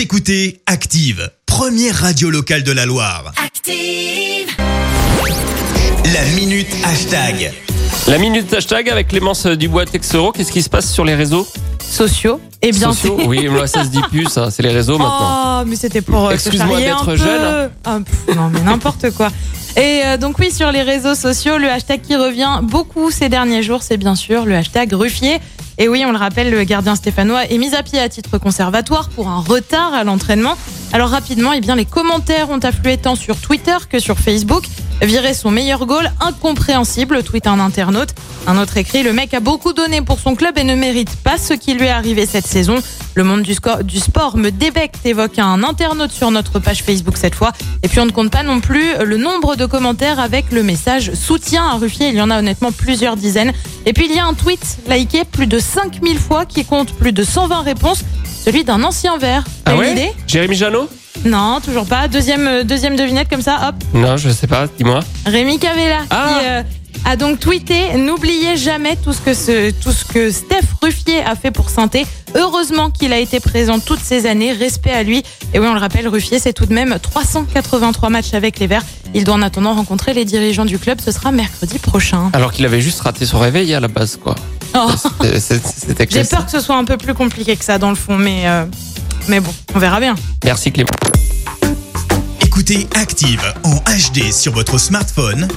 Vous écoutez Active, première radio locale de la Loire. Active. La minute hashtag. La minute hashtag avec Clémence Dubois Texero. Qu'est-ce qui se passe sur les réseaux sociaux. Et bien sociaux sûr. Oui, moi ça se dit plus, ça. C'est les réseaux maintenant. Oh, mais c'était pour euh, se Excuse-moi d'être un jeune. peu. Pff, non, mais n'importe quoi. Et euh, donc oui, sur les réseaux sociaux, le hashtag qui revient beaucoup ces derniers jours, c'est bien sûr le hashtag Ruffier. Et oui, on le rappelle, le gardien stéphanois est mis à pied à titre conservatoire pour un retard à l'entraînement. Alors rapidement, eh bien, les commentaires ont afflué tant sur Twitter que sur Facebook. Virer son meilleur goal, incompréhensible, tweet un internaute. Un autre écrit, le mec a beaucoup donné pour son club et ne mérite pas ce qui lui est arrivé cette saison. Le monde du, sport me débecte, évoque un internaute sur notre page Facebook cette fois. Et puis on ne compte pas non plus le nombre de commentaires avec le message soutien à Ruffier. Il y en a honnêtement plusieurs dizaines. Et puis il y a un tweet liké plus de 5000 fois qui compte plus de 120 réponses. Celui d'un ancien vert. Ah ouais? Jérémy Janot? Non, toujours pas. Deuxième, euh, deuxième devinette comme ça, hop. Non, je sais pas, dis-moi. Rémi Cavella Ah. qui euh, a donc tweeté N'oubliez jamais tout ce, que ce, tout ce que Steph Ruffier a fait pour Sainté. Heureusement qu'il a été présent toutes ces années. Respect à lui. Et oui, on le rappelle, Ruffier, c'est tout de même 383 matchs avec les Verts. Il doit en attendant rencontrer les dirigeants du club. Ce sera mercredi prochain. Alors qu'il avait juste raté son réveil à la base, quoi. Oh, J'ai peur que ce soit un peu plus compliqué que ça dans le fond, mais, euh, mais bon, on verra bien. Merci Clément. Écoutez Active en HD sur votre smartphone,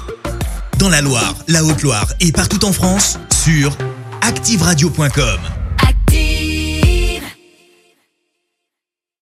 dans la Loire, la Haute-Loire et partout en France, sur activeradio.com.